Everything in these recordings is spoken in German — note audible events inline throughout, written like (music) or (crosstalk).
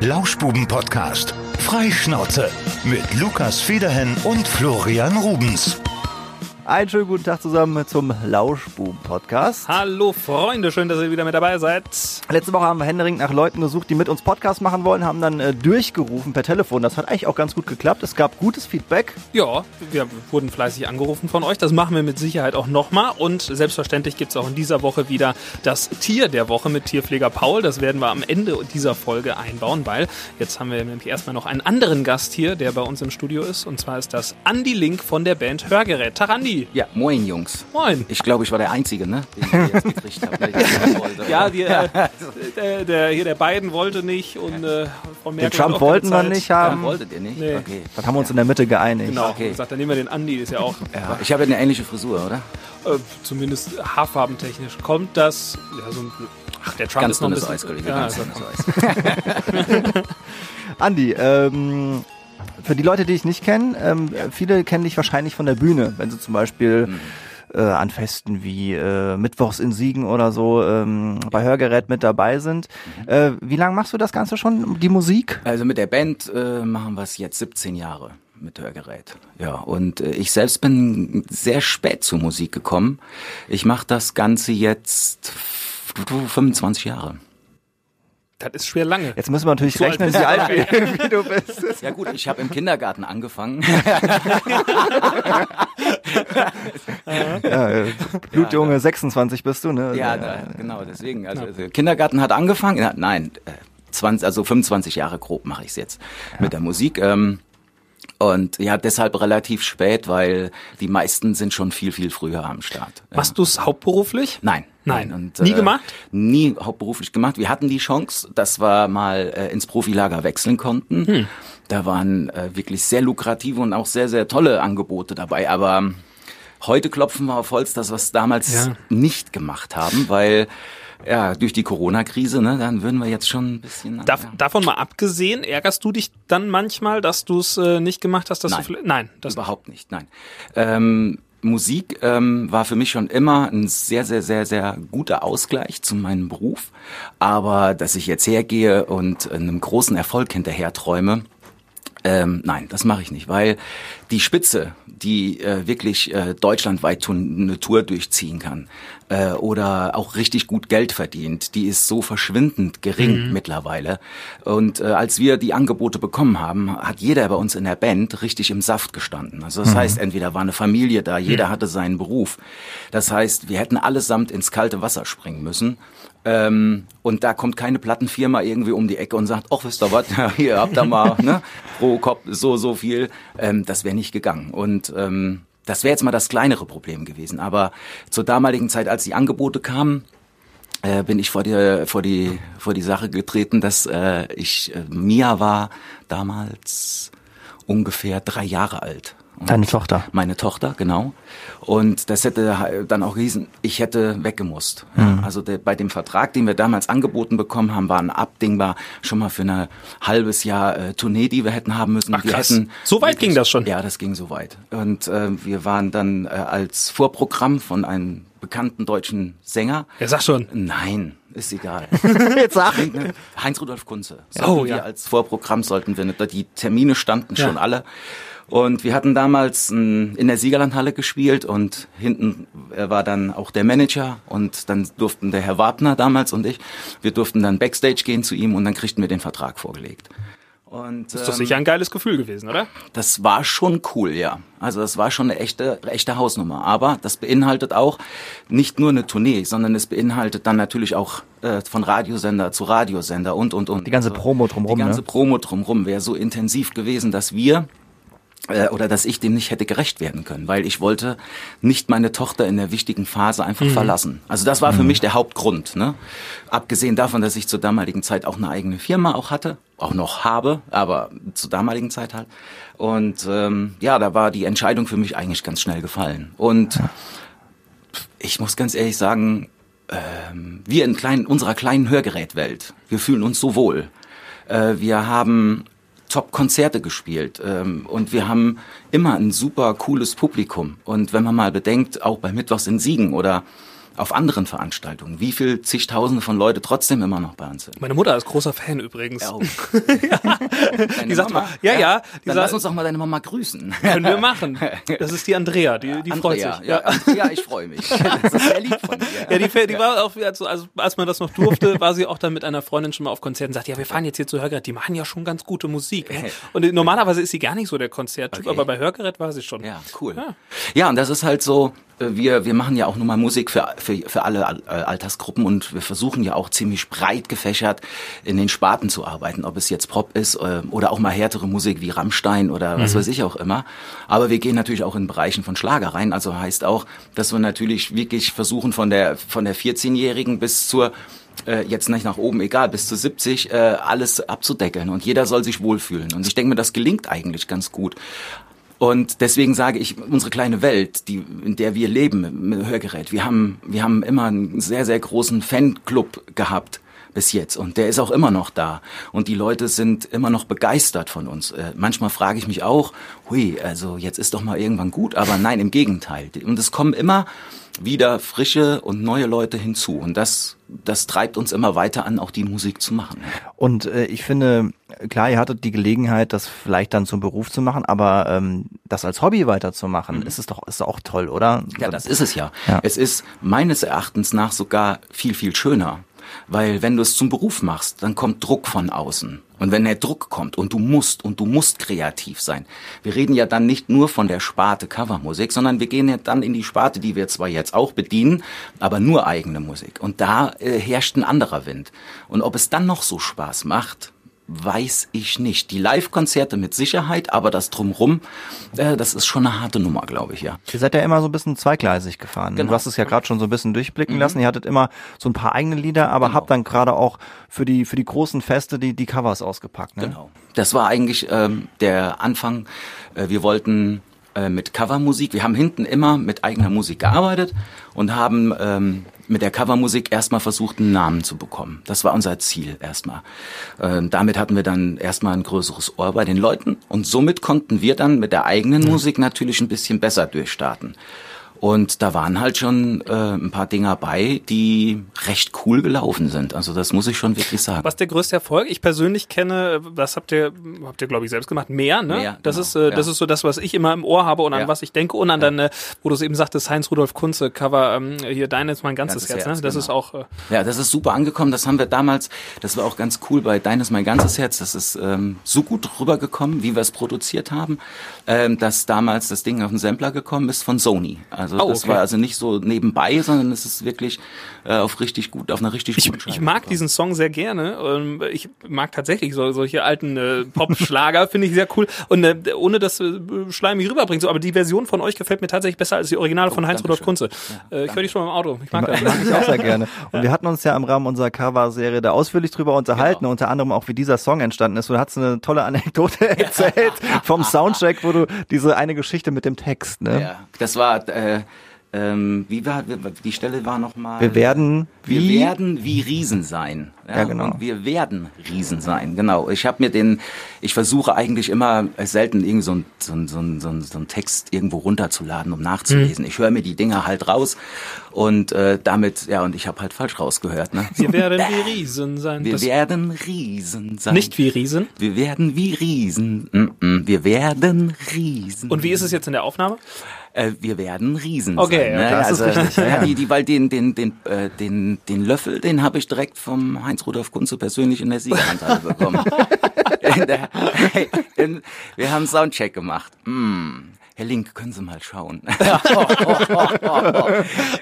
Lauschbuben-Podcast. Freischnauze mit Lukas Federhen und Florian Rubens. Einen schönen guten Tag zusammen zum Lauschbuben-Podcast. Hallo Freunde, schön, dass ihr wieder mit dabei seid. Letzte Woche haben wir händeringend nach Leuten gesucht, die mit uns Podcast machen wollen, haben dann äh, durchgerufen per Telefon. Das hat eigentlich auch ganz gut geklappt. Es gab gutes Feedback. Ja, wir wurden fleißig angerufen von euch. Das machen wir mit Sicherheit auch nochmal. Und selbstverständlich gibt es auch in dieser Woche wieder das Tier der Woche mit Tierpfleger Paul. Das werden wir am Ende dieser Folge einbauen, weil jetzt haben wir nämlich erstmal noch einen anderen Gast hier, der bei uns im Studio ist. Und zwar ist das Andy Link von der Band Hörgerät. Ja, moin Jungs. Moin. Ich glaube, ich war der Einzige, ne? Den ich jetzt gekriegt habe. Ich (laughs) wollte, Ja, die, äh, der, der, hier der Biden wollte nicht und äh, Frau Merkel Den Trump wollten wir nicht Ja, haben. wolltet ihr nicht? Nee. Okay. Dann haben wir uns in der Mitte geeinigt. Genau, Okay. okay. sagt, dann nehmen wir den Andi, ist ja auch Ja, ich habe eine ähnliche Frisur, oder? äh, zumindest haarfarbentechnisch. Kommt das, ja, so ein, ach, der Trump Ganz ist noch ein bisschen, Eis, Kollege. ja, ganz also, dünnes Eis. (laughs) (laughs) Andi, ähm, für die Leute, die ich nicht kenne, ähm, viele kennen dich wahrscheinlich von der Bühne, wenn sie zum Beispiel Mhm. äh, an Festen wie äh, Mittwochs in Siegen oder so ähm, bei Hörgerät mit dabei sind. Mhm. Äh, wie lange machst du das Ganze schon, die Musik? Also mit der Band äh, machen wir es jetzt 17 Jahre mit Hörgerät. Ja, und äh, ich selbst bin sehr spät zur Musik gekommen. Ich mache das Ganze jetzt 25 Jahre. Das ist schwer lange. Jetzt müssen wir natürlich So rechnen, wie du alt (laughs) wie, du bist. Ja gut, ich habe im Kindergarten angefangen. (laughs) Ja, äh, Blutjunge 26 bist du, ne? Ja, da, genau, deswegen. Also, also Kindergarten hat angefangen. Ja, nein, äh, 20, also 25 Jahre grob mache ich es jetzt mit der Musik. Ähm, und ja, deshalb relativ spät, weil die meisten sind schon viel, viel früher am Start. Ja. Machst du es hauptberuflich? Nein. Nein. Und, Nie gemacht? Nie hauptberuflich gemacht. Wir hatten die Chance, dass wir mal äh, ins Profilager wechseln konnten. Hm. Da waren äh, wirklich sehr lukrative und auch sehr, sehr tolle Angebote dabei. Aber heute klopfen wir auf Holz, dass wir es damals Ja. nicht gemacht haben, weil ja, durch die Corona-Krise, ne, dann würden wir jetzt schon ein bisschen... Dav ja. Davon mal abgesehen, ärgerst du dich dann manchmal, dass du es äh, nicht gemacht hast? Dass Nein. Du nein, das Überhaupt nicht, nein. Ähm, Musik ähm, war für mich schon immer ein sehr, sehr, sehr, sehr guter Ausgleich zu meinem Beruf. Aber dass ich jetzt hergehe und einem großen Erfolg hinterher träume, ähm, nein, das mache ich nicht, weil die Spitze, die äh, wirklich äh, deutschlandweit eine Tour durchziehen kann äh, oder auch richtig gut Geld verdient, die ist so verschwindend gering mittlerweile. Und äh, als wir die Angebote bekommen haben, hat jeder bei uns in der Band richtig im Saft gestanden. Also das heißt, entweder war eine Familie da, jeder hatte seinen Beruf. Das heißt, wir hätten allesamt ins kalte Wasser springen müssen. Ähm, und da kommt keine Plattenfirma irgendwie um die Ecke und sagt, ach, wisst ihr was, (laughs) hier habt ihr mal ne, pro Kopf so, so viel. Ähm, das wäre nicht gegangen. Und ähm, das wäre jetzt mal das kleinere Problem gewesen. Aber zur damaligen Zeit, als die Angebote kamen, äh, bin ich vor die, vor die, vor die Sache getreten, dass äh, ich, äh, Mia war damals ungefähr drei Jahre alt. Deine Tochter. meine Tochter, genau. Und das hätte dann auch gehießen, ich hätte weggemusst. Ja, also der, bei dem Vertrag, den wir damals angeboten bekommen haben, war ein abdingbar schon mal für ein halbes Jahr äh, Tournee, die wir hätten haben müssen. Ach, wir krass. hätten So weit ging das schon? Ja, das ging so weit. Und äh, wir waren dann äh, als Vorprogramm von einem bekannten deutschen Sänger. Ja, sag schon. Nein, ist egal. (laughs) Jetzt sag. Heinz-Rudolf Kunze. Ja. Oh, wir ja. als Vorprogramm sollten wir nicht. Die Termine standen Ja. schon alle. Und wir hatten damals m, in der Siegerlandhalle gespielt und hinten war dann auch der Manager und dann durften der Herr Wabner damals und ich, wir durften dann Backstage gehen zu ihm und dann kriegten wir den Vertrag vorgelegt. Und, Ist doch ähm, sicher ein geiles Gefühl gewesen, oder? das war schon cool, ja. Also das war schon eine echte, echte Hausnummer. Aber das beinhaltet auch nicht nur eine Tournee, sondern es beinhaltet dann natürlich auch äh, von Radiosender zu Radiosender und, und, und. Die ganze Promo drumrum, Die ganze ne? Promo drumrum wäre so intensiv gewesen, dass wir oder dass ich dem nicht hätte gerecht werden können, weil ich wollte nicht meine Tochter in der wichtigen Phase einfach verlassen. Also das war für mich der Hauptgrund. Ne? Abgesehen davon, dass ich zur damaligen Zeit auch eine eigene Firma auch hatte, auch noch habe, aber zur damaligen Zeit halt. Und ähm, ja, da war die Entscheidung für mich eigentlich ganz schnell gefallen. Und ich muss ganz ehrlich sagen, ähm, wir in kleinen, unserer kleinen Hörgerätwelt, wir fühlen uns so wohl. Äh, wir haben Top-Konzerte gespielt ähm, und wir haben immer ein super cooles Publikum. Und wenn man mal bedenkt, auch bei Mittwochs in Siegen oder auf anderen Veranstaltungen, wie viel zigtausende von Leute trotzdem immer noch bei uns sind. Meine Mutter ist großer Fan übrigens. Oh. (laughs) Die sagt mal, ja, ja, die Dann lass uns doch mal deine Mama grüßen. Können wir machen. Das ist die Andrea, die, die freut Andrea, sich. Ja, Andrea, ich freue mich. (laughs) Das ist sehr lieb von dir. Ja, die, die war auch, also, also als man das noch durfte, war sie auch dann mit einer Freundin schon mal auf Konzerten und sagt, ja, wir fahren jetzt hier zu Hörgerät, die machen ja schon ganz gute Musik. Ne? (laughs) Und normalerweise ist sie gar nicht so der Konzerttyp, Okay. aber bei Hörgerät war sie schon. Ja, cool. Ja. und das ist halt so, wir, wir machen ja auch nun mal Musik für, für, für alle Al- äh, Altersgruppen und wir versuchen ja auch ziemlich breit gefächert in den Sparten zu arbeiten, ob es jetzt Pop ist äh, oder auch mal härtere Musik wie Rammstein oder was weiß ich auch immer. Aber wir gehen natürlich auch in Bereichen von Schlager rein, also heißt auch, dass wir natürlich wirklich versuchen von der, von der 14-Jährigen bis zur äh, jetzt nicht nach oben, egal, bis zu 70, äh, alles abzudeckeln und jeder soll sich wohlfühlen. Und ich denke mir, das gelingt eigentlich ganz gut. Und deswegen sage ich, unsere kleine Welt, die, in der wir leben mit Hörgerät, wir haben, wir haben immer einen sehr, sehr großen Fanclub gehabt bis jetzt und der ist auch immer noch da und die Leute sind immer noch begeistert von uns. Äh, manchmal frage ich mich auch, hui, also jetzt ist doch mal irgendwann gut, aber nein, im Gegenteil. Und es kommen immer wieder frische und neue Leute hinzu und das, das treibt uns immer weiter an, auch die Musik zu machen. Und äh, ich finde, klar, ihr hattet die Gelegenheit, das vielleicht dann zum Beruf zu machen, aber ähm, das als Hobby weiterzumachen, ist es doch ist auch toll, oder? Ja, das ist es ja. Ja. Es ist meines Erachtens nach sogar viel, viel schöner. Weil wenn du es zum Beruf machst, dann kommt Druck von außen. Und wenn der Druck kommt und du musst und du musst kreativ sein. Wir reden ja dann nicht nur von der Sparte Covermusik, sondern wir gehen ja dann in die Sparte, die wir zwar jetzt auch bedienen, aber nur eigene Musik. Und da äh, herrscht ein anderer Wind. Und ob es dann noch so Spaß macht, weiß ich nicht. Die Live-Konzerte mit Sicherheit, aber das drumrum, äh, das ist schon eine harte Nummer, glaube ich, ja. Ihr seid ja immer so ein bisschen zweigleisig gefahren. Genau. Du hast es ja gerade schon so ein bisschen durchblicken lassen. Ihr hattet immer so ein paar eigene Lieder, aber habt dann gerade auch für die für die großen Feste die die Covers ausgepackt. Ne? Genau. Das war eigentlich ähm, der Anfang. Äh, wir wollten äh, mit Covermusik, wir haben hinten immer mit eigener Musik gearbeitet und haben ähm, mit der Covermusik erstmal versucht, einen Namen zu bekommen. Das war unser Ziel erstmal. Ähm, damit hatten wir dann erstmal ein größeres Ohr bei den Leuten und somit konnten wir dann mit der eigenen Musik natürlich ein bisschen besser durchstarten. Und da waren halt schon äh, ein paar Dinger bei, die recht cool gelaufen sind. Also das muss ich schon wirklich sagen. Was der größte Erfolg? Ich persönlich kenne, das habt ihr, habt ihr glaube ich selbst gemacht, mehr, ne? Mehr, das genau, ist, äh, das ja. ist so das, was ich immer im Ohr habe und an Ja. was ich denke und an deine, wo du es eben sagtest, Heinz Rudolf Kunze Cover, ähm, hier dein ist mein ganzes, Ganzes Herz, Herz, ne? Das genau. ist auch, äh, Ja, das ist super angekommen. Das haben wir damals, das war auch ganz cool bei Dein ist mein ganzes Herz. Das ist ähm, so gut rübergekommen, wie wir es produziert haben, ähm, dass damals das Ding auf den Sampler gekommen ist von Sony. Also Oh, das okay. war also nicht so nebenbei, sondern es ist wirklich äh, auf richtig gut, auf einer richtig Ich, guten ich Scheibe mag gekommen. diesen Song sehr gerne. Ähm, Ich mag tatsächlich so, solche alten äh, Pop-Schlager, (laughs) finde ich sehr cool. Und äh, ohne das äh, schleimig rüberbringen, so, aber die Version von euch gefällt mir tatsächlich besser als die Originale von Heinz Rudolf Kunze. Äh, ich höre die schon mal im Auto. Ich mag das. Mag ich auch sehr gerne. (laughs) Und wir hatten uns ja im Rahmen unserer Cover-Serie da ausführlich drüber unterhalten, Genau. unter anderem auch, wie dieser Song entstanden ist. Du hast eine tolle Anekdote (laughs) erzählt vom Soundtrack, wo du diese eine Geschichte mit dem Text, ne? Ja, das war, äh, ähm, wie war, die Stelle war nochmal. Wir werden Wir wie? werden wie Riesen sein. Ja, genau. Und wir werden Riesen sein, genau. Ich habe mir den, ich versuche eigentlich immer selten irgend so ein, so ein, so ein, so ein, Text irgendwo runterzuladen, um nachzulesen. Ich höre mir die Dinger halt raus und äh, damit, ja, und ich habe halt falsch rausgehört. Ne? Wir werden wie Riesen sein. Wir Das, werden Riesen sein. nicht wie Riesen. Wir werden wie Riesen. Mm -mm. Wir werden Riesen. Und wie ist es jetzt in der Aufnahme? Äh, wir werden Riesen Okay, sein. Ne? ja, das ist also, richtig, (laughs) ja, ja. die, die, weil den, den, den, äh, den, den Löffel, den habe ich direkt vom Heinz-Rudolf Kunze persönlich in der Siegeranteile bekommen. (laughs) in der, in, wir haben Soundcheck gemacht. Mm. Herr Link, können Sie mal schauen. (laughs)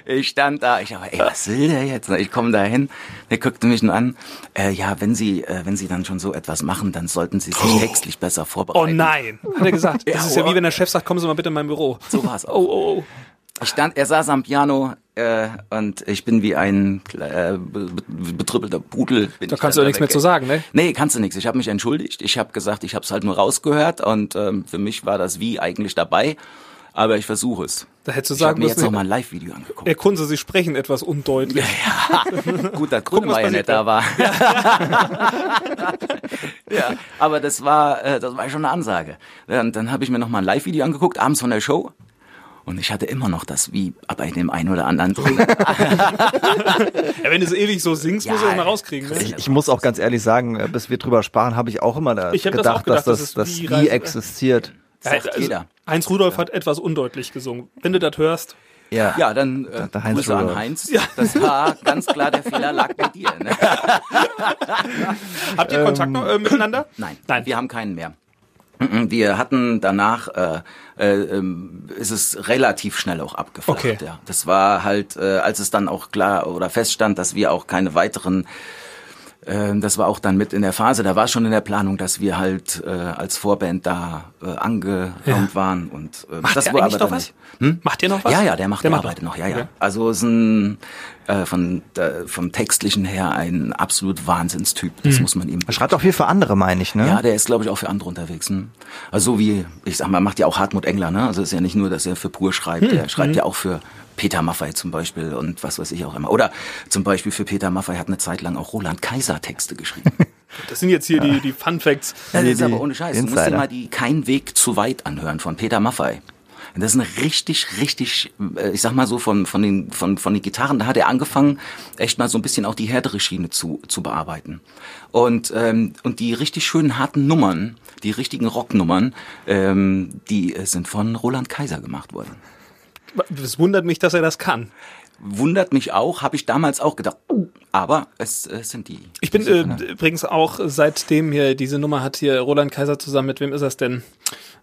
ich stand da, ich dachte, ey, was will der jetzt? Ich komme da hin, der guckte mich nur an. Äh, ja, wenn Sie, äh, wenn Sie dann schon so etwas machen, dann sollten Sie sich textlich besser Oh vorbereiten. nein, hat er gesagt. (laughs) Das Ja, ist ja wie oh. wenn der Chef sagt, kommen Sie mal bitte in mein Büro. So war's auch. Oh, oh, oh. Ich stand, er saß am Piano äh, und ich bin wie ein äh, be- be- betrüppelter Pudel. Da ich kannst du nichts mehr zu sagen, ne? Nee, kannst du nichts. Ich habe mich entschuldigt. Ich habe gesagt, ich habe es halt nur rausgehört und ähm, für mich war das wie eigentlich dabei. Aber ich versuche es. Da hättest du Ich habe sagen mir jetzt müssen, noch mal ein Live-Video angeguckt. Herr Kunze, Sie sprechen etwas undeutlich. (laughs) Gut, dass (laughs) Gucken, was Grünmeier passiert nicht da war. (laughs) ja, aber das war, äh, das war schon eine Ansage. Ja, Und dann habe ich mir noch mal ein Live-Video angeguckt, abends von der Show. Und ich hatte immer noch das wie bei dem einen oder anderen drin. (laughs) Ja, wenn du es ewig so singst, Ja, musst du das mal rauskriegen. Ne? Ich, ich muss auch ganz ehrlich sagen, äh, bis wir drüber sprachen, habe ich auch immer da Ich gedacht, auch gedacht, dass das das, wie nie Reise- existiert. Sagt also, jeder. Heinz Rudolf hat etwas undeutlich gesungen. Wenn du das hörst. Ja. Ja, dann äh, der Heinz Grüße an. Heinz. Das war ganz klar, der Fehler lag bei dir. Ne? (laughs) Habt ihr Kontakt noch, äh, miteinander? Nein, Nein. wir haben keinen mehr. Mhm, Wir hatten danach, äh, äh, ähm, ist es relativ schnell auch abgeflacht. Okay. Ja. Das war halt, äh, als es dann auch klar oder feststand, dass wir auch keine weiteren äh, das war auch dann mit in der Phase, da war schon in der Planung, dass wir halt äh, als Vorband da äh, angeraumt waren und äh, Macht das der war eigentlich aber noch was? Hm? Macht ihr noch was? Ja, ja, der macht, Der der macht arbeitet noch. noch, ja, ja. Okay. Also ist ein äh, von der, vom textlichen her ein absolut Wahnsinnstyp. Das Mhm. muss man ihm Er schreibt auch viel für andere, meine ich, ne? ja, der ist, glaube ich, auch für andere unterwegs. Ne? Also so wie, ich sag mal, macht ja auch Hartmut Engler, ne? Also ist ja nicht nur, dass er für Pur schreibt, Hm, er schreibt ja auch für Peter Maffay zum Beispiel und was weiß ich auch immer. Oder zum Beispiel für Peter Maffay hat eine Zeit lang auch Roland Kaiser Texte geschrieben. (laughs) Das sind jetzt hier die, die Fun Facts. das ist aber ohne Scheiß. Du musst dir Insider. mal die Kein Weg zu weit anhören von Peter Maffay. Das ist eine richtig, richtig, äh, ich sag mal so, von, von, den, von, von den Gitarren, da hat er angefangen, echt mal so ein bisschen auch die härtere Schiene zu, zu bearbeiten. Und, ähm, und die richtig schönen harten Nummern, die richtigen Rocknummern, ähm, die äh, sind von Roland Kaiser gemacht worden. Es wundert mich, dass er das kann. Wundert mich auch, habe ich damals auch gedacht, uh, aber es äh, sind die. Ich bin äh, übrigens auch seitdem hier diese Nummer hat hier Roland Kaiser zusammen mit wem ist das denn?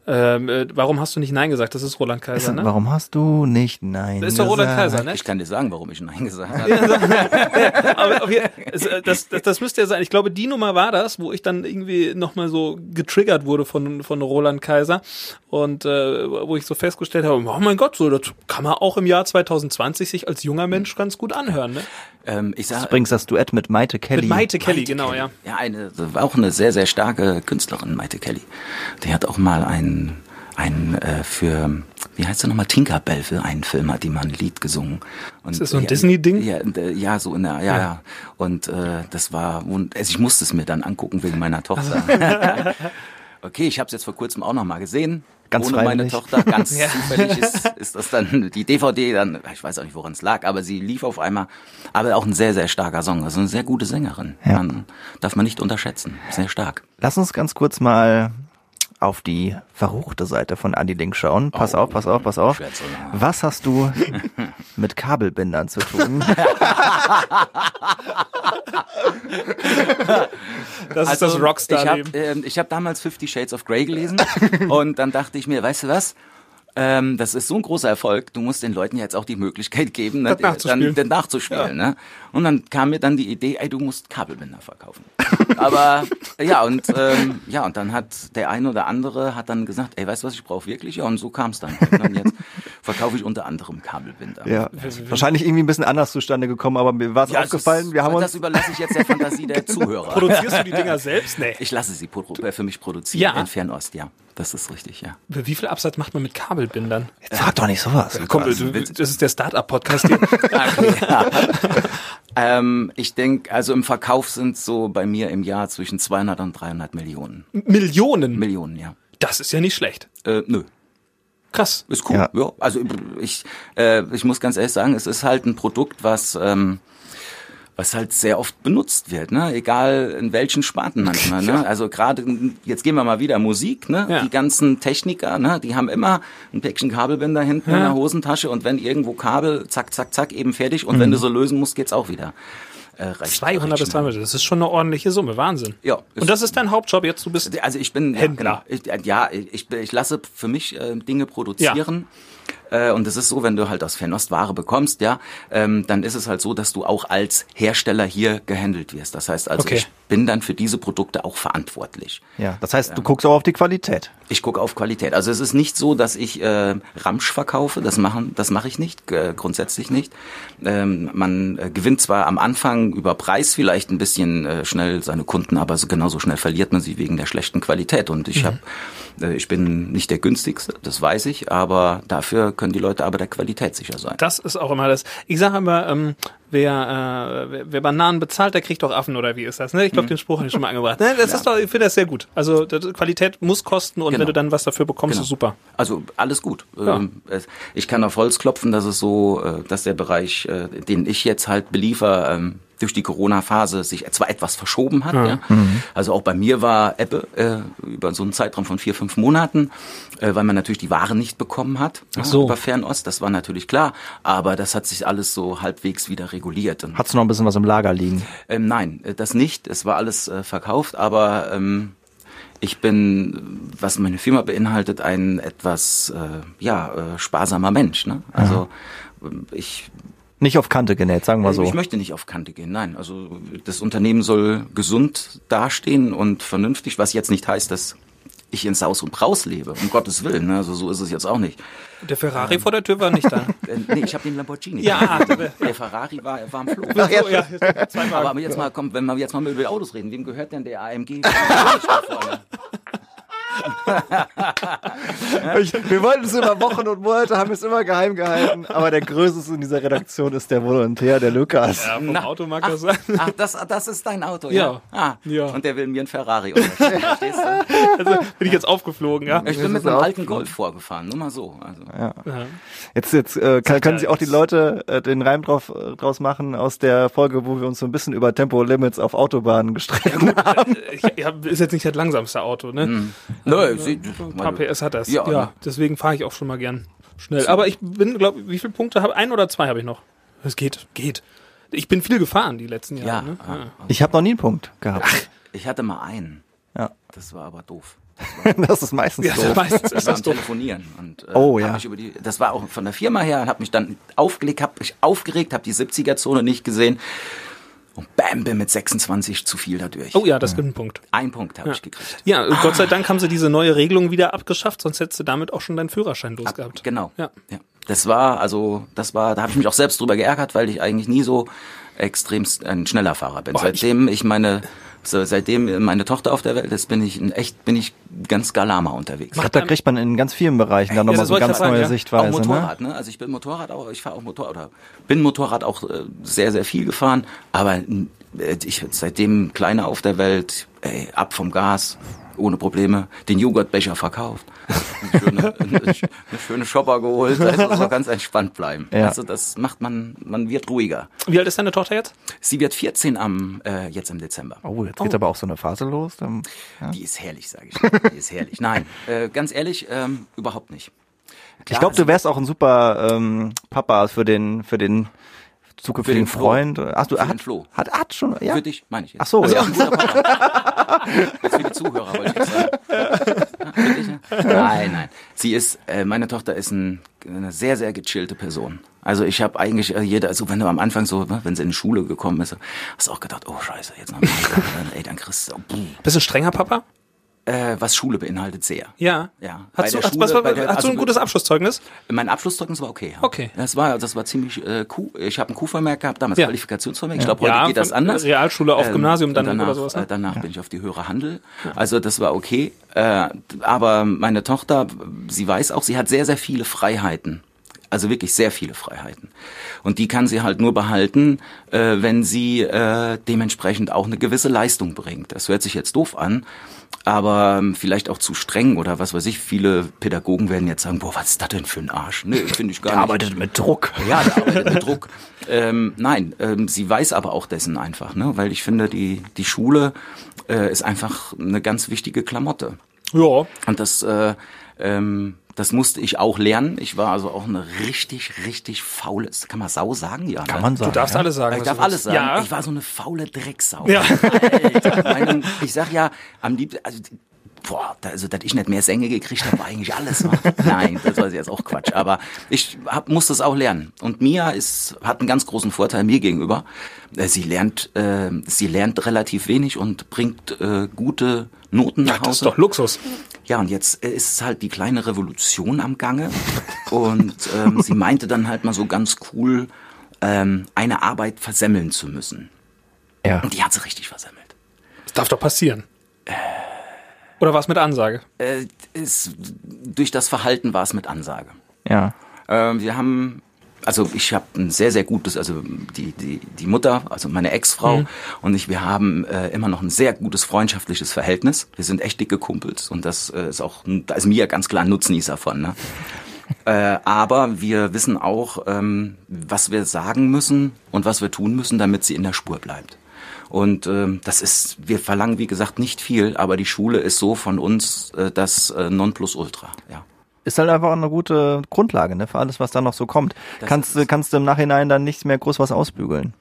Ähm, äh, warum hast du nicht Nein gesagt? Das ist Roland Kaiser, ne? Warum hast du nicht Nein Das ist doch Roland gesagt? Kaiser, ne? ich kann dir sagen, warum ich Nein gesagt habe. (laughs) Aber, es, äh, das, das, das müsste ja sein. Ich glaube, die Nummer war das, wo ich dann irgendwie nochmal so getriggert wurde von, von Roland Kaiser und äh, wo ich so festgestellt habe, oh mein Gott, so das kann man auch im Jahr 2020 sich als junger Mensch ganz gut anhören. Ne? Ähm, ich sag, Übrigens das Duett mit Maite Kelly. Mit Maite Kelly, Maite genau, Kelly. ja. Ja, eine, auch eine sehr, sehr starke Künstlerin, Maite Kelly. Die hat auch mal ein, ein äh, für, wie heißt der nochmal, Tinkerbell für einen Film hat die mal ein Lied gesungen. Und, Ist das so ein ja, Disney-Ding? Ja, äh, ja, so in der, ja, ja. Und äh, das war, und, also ich musste es mir dann angucken wegen meiner Tochter. (laughs) (laughs) okay, ich habe es jetzt vor kurzem auch noch mal gesehen. Ganz Ohne meine. Tochter, ganz (laughs) zufällig ist, ist das dann die DVD dann, ich weiß auch nicht, woran es lag, aber sie lief auf einmal. Aber auch ein sehr, sehr starker Song. Also eine sehr gute Sängerin. Ja. Man, darf man nicht unterschätzen. Sehr stark. Lass uns ganz kurz mal auf die verruchte Seite von Adi Link schauen. Pass Oh. auf, pass auf, pass auf. Was hast du (laughs) mit Kabelbindern zu tun? (laughs) Das ist das Rockstar-Leben. Also, Ich habe ähm, hab damals Fifty Shades of Grey gelesen (laughs) und dann dachte ich mir, weißt du was? Ähm, das ist so ein großer Erfolg. Du musst den Leuten jetzt auch die Möglichkeit geben, ne, Das nachzuspielen. Dann, dann nachzuspielen. Ne? Und dann kam mir dann die Idee, ey, du musst Kabelbinder verkaufen. Aber ja und ähm, ja und dann hat der eine oder andere hat dann gesagt, ey, weißt du was, ich brauche wirklich. Ja und so kam es dann. Und dann jetzt verkaufe ich unter anderem Kabelbinder. ja, wahrscheinlich irgendwie ein bisschen anders zustande gekommen, aber mir war es Ja, aufgefallen. Wir haben das uns überlasse ich jetzt der Fantasie der (laughs) Zuhörer. Produzierst du die Dinger selbst? Nee. Ich lasse sie äh, für mich produzieren Ja. in Fernost, ja. Das ist richtig, ja. Wie viel Absatz macht man mit Kabelbindern? Jetzt sag doch nicht sowas. Komm, du, das ist der Start-up-Podcast hier. (laughs) (laughs) Ähm, ich denke, also im Verkauf sind so bei mir im Jahr zwischen 200 und 300 Millionen. Millionen. Millionen, ja. Das ist ja nicht schlecht. Äh, nö. Krass. Ist cool. Ja. Ja. Also ich, äh, ich muss ganz ehrlich sagen, es ist halt ein Produkt, was ähm, was halt sehr oft benutzt wird, ne? Egal in welchen Sparten manchmal, ne? Also gerade jetzt gehen wir mal wieder Musik, ne? Ja. Die ganzen Techniker, ne? Die haben immer ein Päckchen Kabelbinder hinten in der Hosentasche und wenn irgendwo Kabel, zack, zack, zack, eben fertig und wenn du so lösen musst, geht's auch wieder. Äh, recht, 200 bis recht schnell. 300, das ist schon eine ordentliche Summe. Wahnsinn. Ja, Und das ist dein Hauptjob jetzt? Du bist Also ich bin Händler. Ja, genau. ich, ja ich, ich lasse für mich äh, Dinge produzieren. Äh, und es ist so, wenn du halt aus Fernost Ware bekommst, ja, ähm, dann ist es halt so, dass du auch als Hersteller hier gehandelt wirst. Das heißt also, Okay. ich bin dann für diese Produkte auch verantwortlich. Ja, das heißt, du guckst auch auf die Qualität. Ich gucke auf Qualität. Also es ist nicht so, dass ich äh, Ramsch verkaufe. Das machen, das mache ich nicht, äh, grundsätzlich nicht. Ähm, man äh, gewinnt zwar am Anfang über Preis vielleicht ein bisschen äh, schnell seine Kunden, aber so, genauso schnell verliert man sie wegen der schlechten Qualität. Und ich habe, äh, ich bin nicht der günstigste, das weiß ich, aber dafür können die Leute aber der Qualität sicher sein. Das ist auch immer das. Ich sage immer, ähm, wer, äh, wer, Bananen bezahlt, der kriegt doch Affen oder wie ist das? Ne? Ich glaube, den Spruch habe ich schon mal angebracht. (laughs) Ne? Das ist doch, ich finde das sehr gut. Also das, Qualität muss kosten und Genau. wenn du dann was dafür bekommst, Genau. ist super. Also alles gut. Ja. Ähm, Ich kann auf Holz klopfen, dass es so, äh, dass der Bereich, äh, den ich jetzt halt beliefer, ähm, durch die Corona-Phase sich zwar etwas verschoben hat. Ja. Also auch bei mir war Ebbe äh, über so einen Zeitraum von vier, fünf Monaten, äh, weil man natürlich die Ware nicht bekommen hat ja, so. über Fernost. Das war natürlich klar. Aber das hat sich alles so halbwegs wieder reguliert. Und Hast du noch ein bisschen was im Lager liegen? ähm, nein, äh, das nicht. Es war alles äh, verkauft, aber ähm, ich bin, was meine Firma beinhaltet, ein etwas äh, ja äh, sparsamer Mensch. Ne? Also ähm, ich Nicht auf Kante genäht, sagen wir so. ich möchte nicht auf Kante gehen. Nein, also das Unternehmen soll gesund dastehen und vernünftig, was jetzt nicht heißt, dass ich in Saus und Braus lebe, um Gottes Willen. Ne? Also so ist es jetzt auch nicht. Der Ferrari vor der Tür war nicht da. (laughs) Äh, nee, ich habe den Lamborghini. Ja, der Ferrari war, war am Flug. Ach so, ja, Aber jetzt mal, komm, wenn wir jetzt mal über Autos reden, wem gehört denn der AMG? (laughs) (laughs) Ich, wir wollten es über Wochen und Monate, haben es immer geheim gehalten, aber der Größte in dieser Redaktion ist der Volontär, der Lukas. Ja, vom Na, Auto mag das sein. (laughs) Ach, das, das ist dein Auto, Ja. ja? Ah, Ja. Und der will mir einen Ferrari unterstellen, (laughs) verstehst du? Also bin ich jetzt aufgeflogen, ja. Ich bin mit einem alten Golf vorgefahren, nur mal so. Also. Jetzt, jetzt äh, kann, können ja sich auch die Leute äh, den Reim drauf, äh, draus machen aus der Folge, wo wir uns so ein bisschen über Tempolimits auf Autobahnen gestritten haben. Ich, ja, ist jetzt nicht das langsamste Auto, ne? Nö, sie, Ein paar PS hat das. Ja, Ja, ne? deswegen fahre ich auch schon mal gern schnell. Aber ich bin, glaube wie viele Punkte habe Ein oder zwei habe ich noch. Es geht, geht. Ich bin viel gefahren die letzten Jahre. ja, ne? ah. Ich habe noch nie einen Punkt gehabt. ich hatte mal einen. Ja. Das war aber doof. Das (laughs) ist meistens Ja, so. meistens (laughs) Ich ist war das am doof. Telefonieren und äh, Oh, ja. mich über die, das war auch von der Firma her und habe mich dann aufgelegt, habe mich aufgeregt, habe die 70er Zone nicht gesehen und bam, bin mit 26 zu viel dadurch. Oh ja, das gibt einen Punkt. Ein Punkt habe ich gekriegt. Ja, Gott sei Dank haben sie diese neue Regelung wieder abgeschafft, sonst hättest du damit auch schon deinen Führerschein losgehabt. Genau. Ja. ja. Das war also, das war, da habe ich mich auch selbst drüber geärgert, weil ich eigentlich nie so extremst ein schneller Fahrer bin. Boah, seitdem ich meine, so, seitdem meine Tochter auf der Welt ist, bin ich ein echt, bin ich ganz galama unterwegs. Glaub, da kriegt man in ganz vielen Bereichen dann Ja, nochmal so ganz neue ja. Sichtweise. auch Ne? Motorrad, ne? Also ich bin Motorrad auch, ich fahre auch Motorrad oder bin Motorrad auch äh, sehr, sehr viel gefahren, aber äh, ich seitdem kleiner auf der Welt, ey, ab vom Gas, ohne Probleme, den Joghurtbecher verkauft, eine (laughs) schöne, eine, eine schöne Shopper geholt, also so ganz entspannt bleiben. Ja. Also das macht man, man wird ruhiger. Wie alt ist deine Tochter jetzt? Sie wird 14 am äh, jetzt im Dezember. Oh, jetzt geht aber auch so eine Phase los. Dann, ja. Die ist herrlich, sage ich. Die ist herrlich. Nein, äh, ganz ehrlich, ähm, überhaupt nicht. Ich Klar, glaube, du also- wärst auch ein super ähm, Papa für den für den zukünftigen Für den Flo. Freund. Ach, du Für den hat, Flo. hat hat schon ja. Für dich, meine ich jetzt. Ach so, also, ja. (laughs) für die Zuhörer, wollte ich jetzt sagen. Ne? Nein, nein. Sie ist, äh, meine Tochter ist ein, eine sehr, sehr gechillte Person. Also ich habe eigentlich äh, jeder, also wenn du am Anfang so, ne, wenn sie in die Schule gekommen ist, hast du auch gedacht, oh scheiße, jetzt noch mal, (laughs) ey, dann kriegst du, oh, Bist du ein strenger Papa? Äh, was Schule beinhaltet, sehr. Ja. Ja. Hast du, Schule- was, war- der- hast du ein also- gutes Abschlusszeugnis? Mein Abschlusszeugnis war okay. Ja. Okay. Das war, das war ziemlich äh, cool. Ich habe ein Q-Vermerk gehabt, damals Ja. Qualifikationsvermerk. Ich glaube, heute Ja, geht das anders. Realschule auf Gymnasium dann danach, oder sowas, ne? Äh, danach bin ich auf die höhere Handel. Also das war okay. Äh, aber meine Tochter, sie weiß auch, sie hat sehr, sehr viele Freiheiten. Also wirklich sehr viele Freiheiten. Und die kann sie halt nur behalten, äh, wenn sie äh, dementsprechend auch eine gewisse Leistung bringt. Das hört sich jetzt doof an, aber ähm, vielleicht auch zu streng oder was weiß ich. Viele Pädagogen werden jetzt sagen, boah, was ist das denn für ein Arsch? Nee, (laughs) finde ich gar Der nicht. arbeitet mit Druck. Ja, der (laughs) arbeitet mit Druck. Ähm, nein, ähm, sie weiß aber auch dessen einfach, ne? weil ich finde, die, die Schule äh, ist einfach eine ganz wichtige Klamotte. Ja. Und das, äh, ähm, das musste ich auch lernen. Ich war also auch eine richtig, richtig faule, kann man Sau sagen? Ja, Kann man sagen. Du darfst ja. alles sagen. Ich darf alles sagen. Ja. Ich war so eine faule Drecksau. Ja. Alter, meine, ich sag ja, am liebsten, also, boah, da, also, dass ich nicht mehr Sänge gekriegt habe, war eigentlich alles. Wa? Nein, das war jetzt auch Quatsch. Aber ich hab, muss das auch lernen. Und Mia ist, hat einen ganz großen Vorteil mir gegenüber. Äh, Sie lernt, äh, sie lernt relativ wenig und bringt äh, gute Noten nach Hause. Das ist doch Luxus. Ja, und jetzt äh, ist halt die kleine Revolution am Gange. Und ähm, sie meinte dann halt mal so ganz cool, ähm, eine Arbeit versemmeln zu müssen. Ja. Und die hat sie richtig versemmelt. Das darf doch passieren. Oder war es mit Ansage? Äh, ist, durch das Verhalten war es mit Ansage. ja. Ähm, wir haben also ich habe ein sehr, sehr gutes, also die, die, die Mutter, also meine Ex-Frau Mhm. und ich, wir haben äh, immer noch ein sehr gutes freundschaftliches Verhältnis. Wir sind echt dicke Kumpels und das äh, ist auch, da ist mir ganz klar ein Nutznießer von. Ne? (laughs) äh, aber wir wissen auch, ähm, was wir sagen müssen und was wir tun müssen, damit sie in der Spur bleibt. Und ähm, das ist, wir verlangen wie gesagt nicht viel, aber die Schule ist so von uns äh, das äh, Nonplusultra. Ja. Ist halt einfach eine gute Grundlage, ne, für alles, was da noch so kommt. Das Kannst kannst du im Nachhinein dann nicht mehr groß was ausbügeln.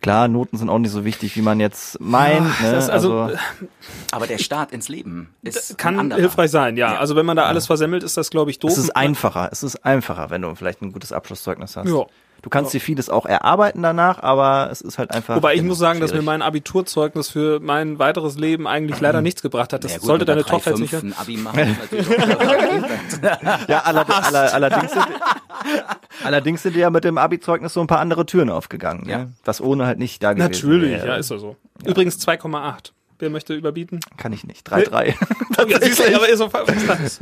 Klar, Noten sind auch nicht so wichtig, wie man jetzt meint, ne? das, also, (laughs) Aber der Start ins Leben ist kann hilfreich sein, ja. Ja. Also wenn man da alles versemmelt, ist das, glaube ich, doof. es ist einfacher, es ist einfacher, wenn du vielleicht ein gutes Abschlusszeugnis hast. Ja. Du kannst dir vieles auch erarbeiten danach, aber es ist halt einfach. Wobei ich muss sagen, dass mir schwierig. mein Abiturzeugnis für mein weiteres Leben eigentlich leider nichts gebracht hat. Das Ja, gut, sollte deine Tochter jetzt nicht 3,5 ein Abi machen. (laughs) Ja, allerdings, aller, allerdings, sind, allerdings sind dir ja mit dem Abi-Zeugnis so ein paar andere Türen aufgegangen, Ja. ne? was ohne halt nicht da gewesen Natürlich, wäre. ja, ist ja so. Übrigens 2,8. Wer möchte überbieten? Kann ich nicht. 3-3. (laughs) Ja, siehst du, (laughs) aber ist so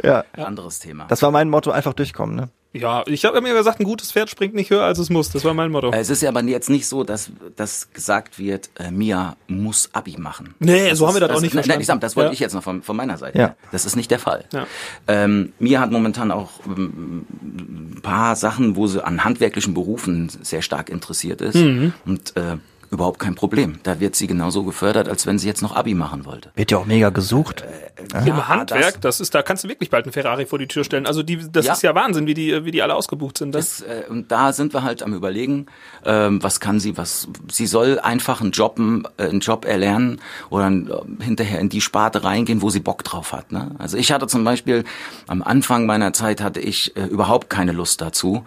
ja. anderes Thema. Das war mein Motto, einfach durchkommen, ne? Ja, ich habe mir gesagt, ein gutes Pferd springt nicht höher, als es muss. Das war mein Motto. es ist ja aber jetzt nicht so, dass, dass gesagt wird, äh, Mia muss Abi machen. Nee, so haben wir das auch ist- nicht nein, nein, sag, das wollte Ja. ich jetzt noch von, von meiner Seite. Ja. Das ist nicht der Fall. Ja. Ähm, Mia hat momentan auch ähm, ein paar Sachen, wo sie an handwerklichen Berufen sehr stark interessiert ist. Mhm. Und äh, überhaupt kein Problem. Da wird sie genauso gefördert, als wenn sie jetzt noch Abi machen wollte. Wird ja auch mega gesucht. Im Handwerk, das, ist, da kannst du wirklich bald einen Ferrari vor die Tür stellen. Also die, das Ja. ist ja Wahnsinn, wie die, wie die alle ausgebucht sind. Das, Das, äh, und da sind wir halt am überlegen, ähm, was kann sie, was sie soll einfach einen Job, äh, einen Job erlernen oder äh, hinterher in die Sparte reingehen, wo sie Bock drauf hat. Ne? Also ich hatte zum Beispiel am Anfang meiner Zeit hatte ich äh, überhaupt keine Lust dazu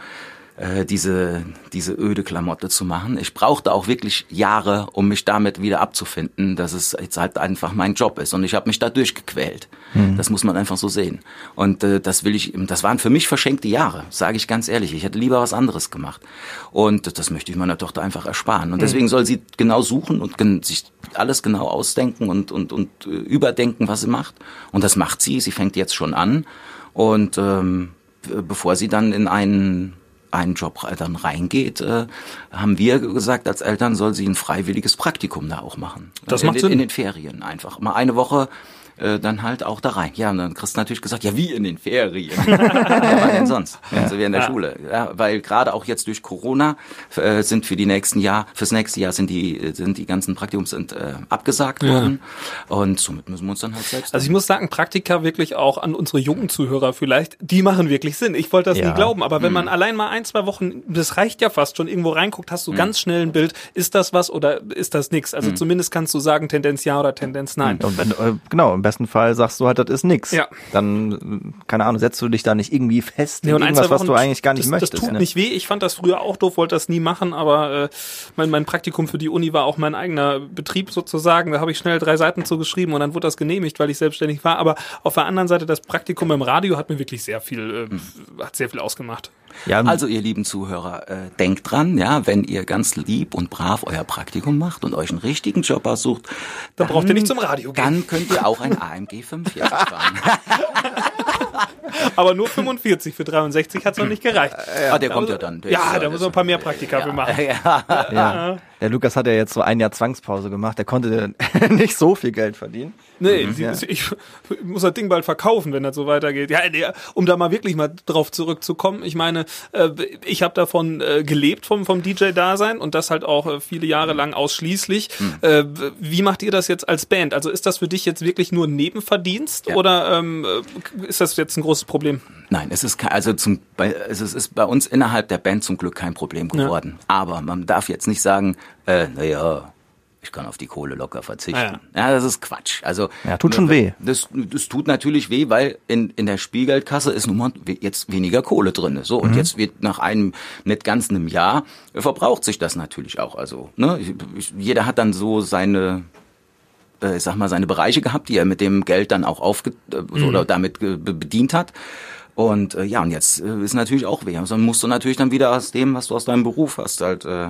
äh, diese diese öde Klamotte zu machen. Ich brauchte auch wirklich Jahre, um mich damit wieder abzufinden, dass es jetzt halt einfach mein Job ist und ich habe mich da durchgequält. Das muss man einfach so sehen. Und äh, das will ich, das waren für mich verschenkte Jahre, sage ich ganz ehrlich. Ich hätte lieber was anderes gemacht. Und das möchte ich meiner Tochter einfach ersparen. Und deswegen soll sie genau suchen und sich alles genau ausdenken und und und äh, überdenken, was sie macht. Und das macht sie. Sie fängt jetzt schon an. Und ähm, bevor sie dann in einen einen Job dann reingeht, äh, haben wir gesagt, als Eltern soll sie ein freiwilliges Praktikum da auch machen. Das in, macht Sinn. In den Ferien einfach. Mal eine Woche äh, dann halt auch da rein. Ja, und dann kriegst du natürlich gesagt, ja, wie in den Ferien. (laughs) ja, wann denn sonst? Also wie in der Ja. Schule. Ja, weil gerade auch jetzt durch Corona äh, sind für die nächsten Jahr, fürs nächste Jahr sind die äh, sind die ganzen Praktikums sind äh, abgesagt worden. Und somit müssen wir uns dann halt selbst. also ich muss sagen, Praktika wirklich auch an unsere jungen Zuhörer vielleicht, die machen wirklich Sinn. Ich wollte das Ja. nie glauben, aber wenn Mhm. man allein mal ein, zwei Wochen, das reicht ja fast schon, irgendwo reinguckt, hast du Mhm. ganz schnell ein Bild, ist das was oder ist das nix? Also zumindest kannst du sagen, Tendenz ja oder Tendenz nein. Und wenn, äh, genau, besten Fall sagst du halt, das ist nix. Ja. Dann, keine Ahnung, setzt du dich da nicht irgendwie fest in Nee, und ein, irgendwas, was du eigentlich gar nicht das, möchtest. Das tut ne? nicht weh. Ich fand das früher auch doof, wollte das nie machen, aber äh, mein, mein Praktikum für die Uni war auch mein eigener Betrieb sozusagen. Da habe ich schnell drei Seiten zu geschrieben und dann wurde das genehmigt, weil ich selbstständig war. Aber auf der anderen Seite, das Praktikum im Radio hat mir wirklich sehr viel, äh, hat sehr viel ausgemacht. Ja, Also ihr lieben Zuhörer, äh, denkt dran, ja, wenn ihr ganz lieb und brav euer Praktikum macht und euch einen richtigen Job aussucht, Dann braucht ihr nicht zum Radio gehen. Dann könnt ihr auch ein AMG 45 (laughs) fahren. Aber nur 45 für 63 hat es noch nicht gereicht. ah, der kommt ja dann. Der ja, ist, da muss man ein paar mehr Praktika für machen. Ja. ja. Der Lukas hat ja jetzt so ein Jahr Zwangspause gemacht. Der konnte (laughs) nicht so viel Geld verdienen. Nee, Mhm. sie, ich muss das Ding bald verkaufen, wenn das so weitergeht. Ja, nee, um da mal wirklich mal drauf zurückzukommen. Ich meine, äh, ich habe davon äh, gelebt vom, vom DJ-Dasein und das halt auch äh, viele Jahre lang ausschließlich. Hm. Äh, wie macht ihr das jetzt als Band? Also ist das für dich jetzt wirklich nur ein Nebenverdienst Ja. oder ähm, äh, ist das jetzt ein großes Problem? Nein, es ist also zum, bei, es ist, bei uns innerhalb der Band zum Glück kein Problem geworden. Aber man darf jetzt nicht sagen, äh, naja, ich kann auf die Kohle locker verzichten. Ah, ja. das ist Quatsch. Also Ja, tut schon weh. Das, das tut natürlich weh, weil in, in der Spielgeldkasse ist nun mal jetzt weniger Kohle drin. So und jetzt wird nach einem nicht ganz einem Jahr verbraucht sich das natürlich auch. Also ne, jeder hat dann so seine äh, ich sag mal, seine Bereiche gehabt, die er mit dem Geld dann auch aufge äh, so, oder damit be- bedient hat. Und äh, ja, und jetzt äh, ist natürlich auch weh. Also musst du natürlich dann wieder aus dem, was du aus deinem Beruf hast, halt äh,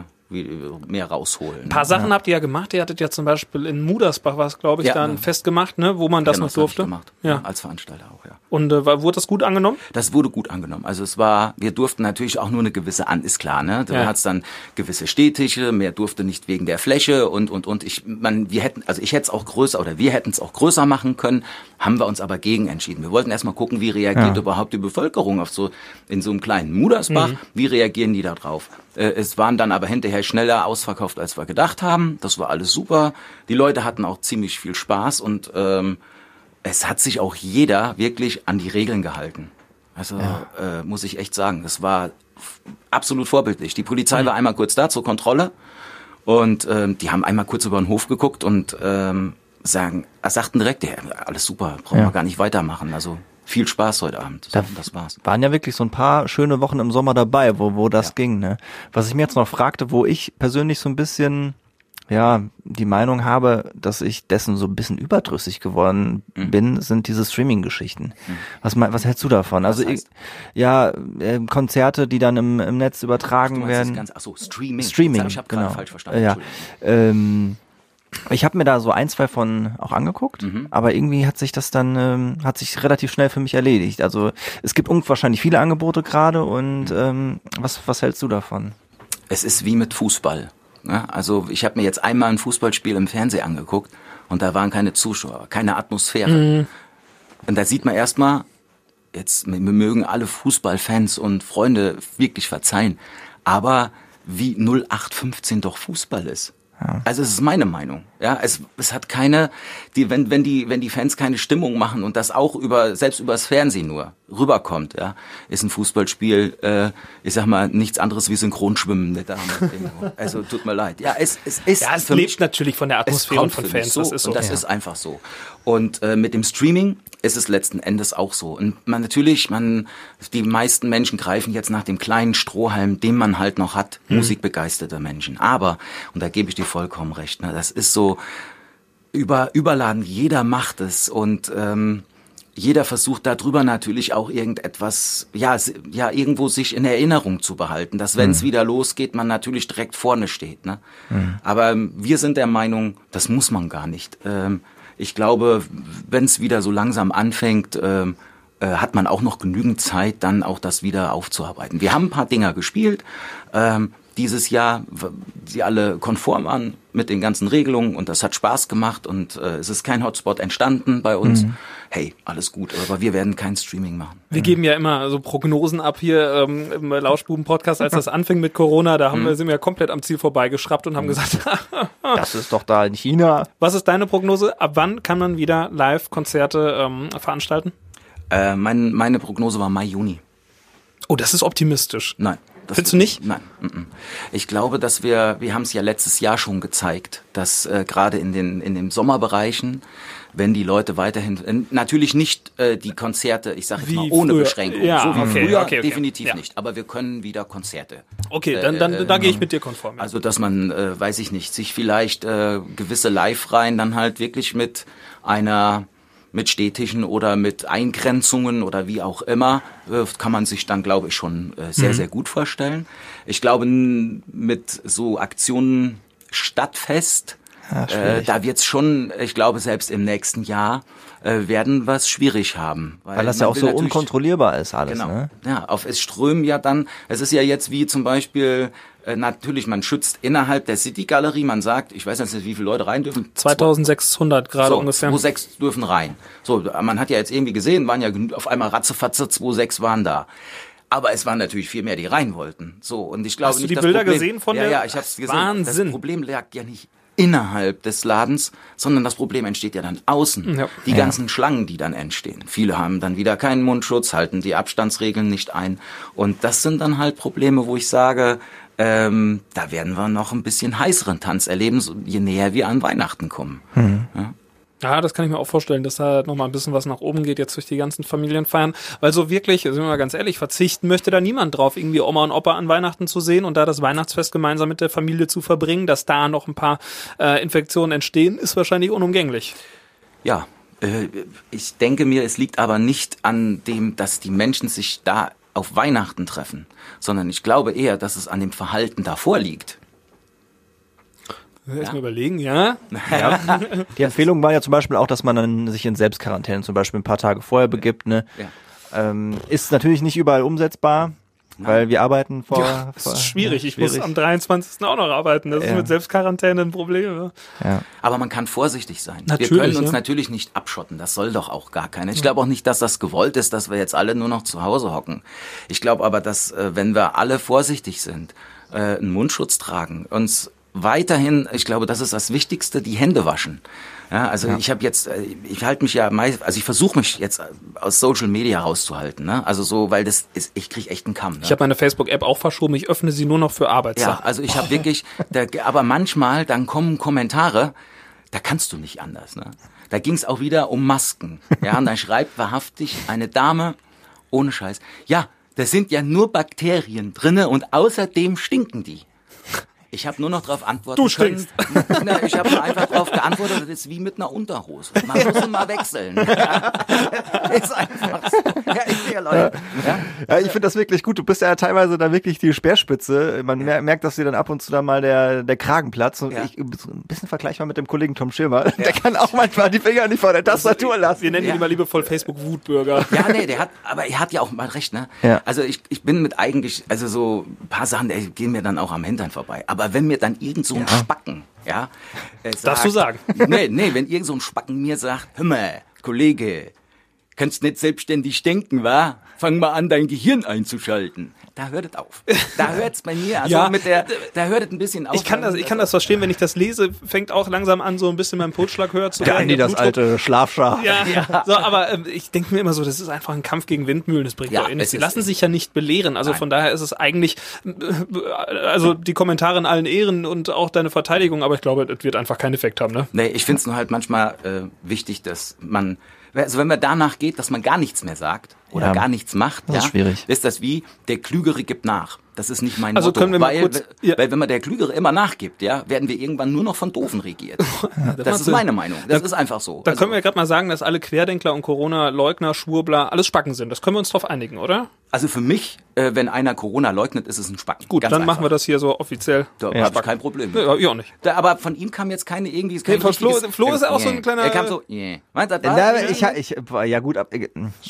mehr rausholen. Ein paar Sachen habt ihr ja gemacht. Ihr hattet ja zum Beispiel in Mudersbach was, glaube ich, Ja, dann ne. festgemacht, ne, wo man das Genau, noch durfte. gemacht. Ja. Als Veranstalter auch, ja. Und äh, war- wurde das gut angenommen? Das wurde gut angenommen. Also es war, wir durften natürlich auch nur eine gewisse an, ist klar, ne? Da Ja. hat's dann gewisse Städtische, mehr durfte nicht wegen der Fläche und und und ich, man, wir hätten, also ich hätte es auch größer oder wir hätten es auch größer machen können, haben wir uns aber gegen entschieden. Wir wollten erstmal gucken, wie reagiert überhaupt die Bevölkerung auf so in so einem kleinen Mudersbach, wie reagieren die da drauf? Äh, es waren dann aber hinterher schneller ausverkauft, als wir gedacht haben. Das war alles super. Die Leute hatten auch ziemlich viel Spaß und ähm, es hat sich auch jeder wirklich an die Regeln gehalten. Also äh, muss ich echt sagen, das war absolut vorbildlich. Die Polizei war einmal kurz da zur Kontrolle und ähm, die haben einmal kurz über den Hof geguckt und ähm, sagen, sagten direkt, ja, alles super, brauchen Ja. wir gar nicht weitermachen. Also viel Spaß heute Abend. So, Da das war's. waren ja wirklich so ein paar schöne Wochen im Sommer dabei, wo, wo das ging. Ne? Was ich mir jetzt noch fragte, wo ich persönlich so ein bisschen ja die Meinung habe, dass ich dessen so ein bisschen überdrüssig geworden Mhm. bin, sind diese Streaming-Geschichten. Was, mein- was hältst du davon? also ich, heißt? ja, äh, Konzerte, die dann im, im Netz übertragen das werden. ganz, ach so, Streaming. Streaming, Ich habe genau. falsch verstanden. Ja. Ähm, ich habe mir da so ein, zwei von auch angeguckt, Mhm. aber irgendwie hat sich das dann, ähm, hat sich relativ schnell für mich erledigt. Also es gibt unwahrscheinlich viele Angebote gerade und Mhm. ähm, was, was hältst du davon? Es ist wie mit Fußball. Ne? Also ich habe mir jetzt einmal ein Fußballspiel im Fernsehen angeguckt und da waren keine Zuschauer, keine Atmosphäre. Und da sieht man erstmal, jetzt wir mögen alle Fußballfans und Freunde wirklich verzeihen, aber wie 0815 doch Fußball ist. Also es ist meine Meinung. Ja, es, es hat keine, die, wenn, wenn die, wenn die Fans keine Stimmung machen und das auch über, selbst übers Fernsehen nur rüberkommt, ja, ist ein Fußballspiel, äh, ich sag mal, nichts anderes wie Synchronschwimmen Dame. also tut mir leid. Ja, es, es ist Ja, es lebt mich- natürlich von der Atmosphäre und von Fans. So, das ist so. und das ist einfach so. Und äh, mit dem Streaming ist es letzten Endes auch so. Und man natürlich, man, die meisten Menschen greifen jetzt nach dem kleinen Strohhalm, den man halt noch hat, Mhm. musikbegeisterte Menschen. Aber, und da gebe ich dir vollkommen recht, ne, das ist so über, überladen, jeder macht es und ähm, jeder versucht darüber natürlich auch irgendetwas, ja, ja, irgendwo sich in Erinnerung zu behalten, dass wenn es wieder losgeht, man natürlich direkt vorne steht. Ne? Aber ähm, wir sind der Meinung, das muss man gar nicht. Ähm, ich glaube, wenn es wieder so langsam anfängt, ähm, äh, hat man auch noch genügend Zeit, dann auch das wieder aufzuarbeiten. Wir haben ein paar Dinger gespielt. Ähm, dieses Jahr, die alle konform waren mit den ganzen Regelungen und das hat Spaß gemacht und äh, es ist kein Hotspot entstanden bei uns. Hey, alles gut, aber wir werden kein Streaming machen. Wir geben ja immer so Prognosen ab hier ähm, im Lauschbuben-Podcast, als das (laughs) anfing mit Corona, da haben wir, sind wir komplett am Ziel vorbeigeschraubt und haben gesagt, (laughs) Das ist doch da in China. was ist deine Prognose? Ab wann kann man wieder Live-Konzerte ähm, veranstalten? Äh, mein, meine Prognose war Mai, Juni. Oh, das ist optimistisch. Nein. Das- Findest du nicht? Nein. Ich glaube, dass wir, wir haben es ja letztes Jahr schon gezeigt, dass äh, gerade in den, in den Sommerbereichen, wenn die Leute weiterhin, äh, natürlich nicht äh, die Konzerte, ich sage jetzt mal ohne früher. Beschränkung, Ja, so wie okay, früher, okay, okay. definitiv Ja. nicht. Aber wir können wieder Konzerte. Okay, dann, dann Äh, da gehe ich mit dir konform. Ja. Also, dass man, äh, weiß ich nicht, sich vielleicht äh, gewisse Live-Reihen dann halt wirklich mit einer mit Städtischen oder mit Eingrenzungen oder wie auch immer, äh, kann man sich dann, glaube ich, schon äh, sehr, sehr gut vorstellen. Ich glaube, mit so Aktionen Stadtfest, Ja, äh, schwierig. da wird's schon, ich glaube, selbst im nächsten Jahr äh, werden wir es schwierig haben. Weil das ja auch so unkontrollierbar ist alles. Genau. Ne? Ja, auf es strömen ja dann, es ist ja jetzt wie zum Beispiel, äh, natürlich, man schützt innerhalb der City-Galerie, man sagt, ich weiß jetzt nicht, wie viele Leute rein dürfen. 2600 gerade so, ungefähr. 2,6 dürfen rein. So, man hat ja jetzt irgendwie gesehen, waren ja auf einmal ratzefatze 2,6 waren da. Aber es waren natürlich viel mehr, die rein wollten. So, und ich glaube Hast du nicht, die das Bilder Problem, gesehen von ja, der- Ja, ich hab's gesehen. Wahnsinn. Das Problem lag ja nicht innerhalb des Ladens, sondern das Problem entsteht ja dann außen. Ja. Die Ja. ganzen Schlangen, die dann entstehen. Viele haben dann wieder keinen Mundschutz, halten die Abstandsregeln nicht ein. Und das sind dann halt Probleme, wo ich sage, ähm, da werden wir noch ein bisschen heißeren Tanz erleben, so, je näher wir an Weihnachten kommen. Ja, das kann ich mir auch vorstellen, dass da noch mal ein bisschen was nach oben geht jetzt durch die ganzen Familienfeiern. Weil so wirklich, sind wir mal ganz ehrlich, verzichten möchte da niemand drauf, irgendwie Oma und Opa an Weihnachten zu sehen und da das Weihnachtsfest gemeinsam mit der Familie zu verbringen. Dass da noch ein paar äh, Infektionen entstehen, ist wahrscheinlich unumgänglich. Ja, äh, ich denke mir, es liegt aber nicht an dem, dass die Menschen sich da auf Weihnachten treffen, sondern ich glaube eher, dass es an dem Verhalten davor liegt. Erstmal überlegen, ja. (laughs) Ja. Die Empfehlung war ja zum Beispiel auch, dass man dann sich in Selbstquarantäne zum Beispiel ein paar Tage vorher begibt. Ne? Ja. Ähm, ist natürlich nicht überall umsetzbar, weil wir arbeiten vor. Ja, das vor ist schwierig. ja, Ich muss am 23. auch noch arbeiten. Das ist Ja. mit Selbstquarantäne ein Problem. Ja. Aber man kann vorsichtig sein. Natürlich, wir können uns ja. natürlich nicht abschotten. Das soll doch auch gar keiner. Ich glaube auch nicht, dass das gewollt ist, dass wir jetzt alle nur noch zu Hause hocken. Ich glaube aber, dass äh, wenn wir alle vorsichtig sind, äh, einen Mundschutz tragen, uns weiterhin, ich glaube, das ist das Wichtigste, die Hände waschen. Ja, also ich habe jetzt, äh, ich halte mich ja meist, also ich versuche mich jetzt äh, aus Social Media rauszuhalten, ne? Also so, weil das ist, ich krieg echt einen Kamm. Ne? Ich habe meine Facebook-App auch verschoben. Ich öffne sie nur noch für Ja, Arbeitssachen. also ich habe wirklich, da, aber manchmal, dann kommen Kommentare, da kannst du nicht anders. Ne? Da ging es auch wieder um Masken. Ja, und dann schreibt wahrhaftig eine Dame, ohne Scheiß, ja, da sind ja nur Bakterien drinne und außerdem stinken die. Ich habe nur noch darauf antworten Du können. (laughs) Na, ich habe einfach darauf geantwortet, das ist wie mit einer Unterhose. Man muss immer wechseln. Ja. (laughs) Ist einfach so. Ja, ich, ja, Leute. Ja. Ja, ich finde das wirklich gut. Du bist ja teilweise da wirklich die Speerspitze. Man mer- merkt, dass dir dann ab und zu dann mal der, der Kragen platzt. Und Ja. ich, ein bisschen vergleichbar mit dem Kollegen Tom Schirmer. Der kann auch manchmal die Finger nicht vor der Tastatur lassen. Wir nennen Ja. ihn immer liebevoll Facebook-Wutbürger. Ja, nee, der hat, aber er hat ja auch mal recht, ne? Ja. Also ich, ich bin mit eigentlich, also so ein paar Sachen, die gehen mir dann auch am Hintern vorbei. Aber wenn mir dann irgend so ein Spacken, ja, äh, sagt, Darfst du sagen. Nee, nee, wenn irgend so ein Spacken mir sagt, hör mal, Kollege, kannst nicht selbstständig denken, wa? Fang mal an, dein Gehirn einzuschalten. Da hört es auf. Da hört es bei mir, also Ja. mit der, da hört es ein bisschen auf. Ich kann das, ich kann das verstehen, wenn ich das lese, fängt auch langsam an, so ein bisschen mein Pulsschlag höher zu werden. Der Andi, das Blutdruck- alte Schlafschaf. Ja, so, aber ähm, ich denke mir immer so, das ist einfach ein Kampf gegen Windmühlen, das bringt Ja, doch eh nichts. es Sie ist- lassen sich ja nicht belehren, also von daher ist es eigentlich, äh, also die Kommentare in allen Ehren und auch deine Verteidigung, aber ich glaube, das wird einfach keinen Effekt haben, ne? Nee, ich finde es nur halt manchmal äh, wichtig, dass man, also wenn man danach geht, dass man gar nichts mehr sagt oder Ja. gar nichts macht, Das ja, ist schwierig. ist das wie, der Klügere gibt nach. Das ist nicht mein Also Motto. können wir mal weil, kurz- ja. weil wenn man der Klügere immer nachgibt, ja, werden wir irgendwann nur noch von Doofen regiert. (laughs) das macht ist meine Meinung. Das ist einfach so. Da Also- können wir gerade mal sagen, dass alle Querdenkler und Corona-Leugner, Schwurbler, alles Spacken sind. Das können wir uns drauf einigen, oder? Also für mich, äh, wenn einer Corona leugnet, ist es ein Spacken. Gut, Ganz dann einfach. machen wir das hier so offiziell. Da habe ich kein Problem. Ja, ich auch nicht. Da, aber von ihm kam jetzt keine irgendwie. Kein Nee, von Flo- Flo ist ja auch so ein kleiner- Er kam so. Yeah. Das Na, war- ich, ich, ja gut, ab,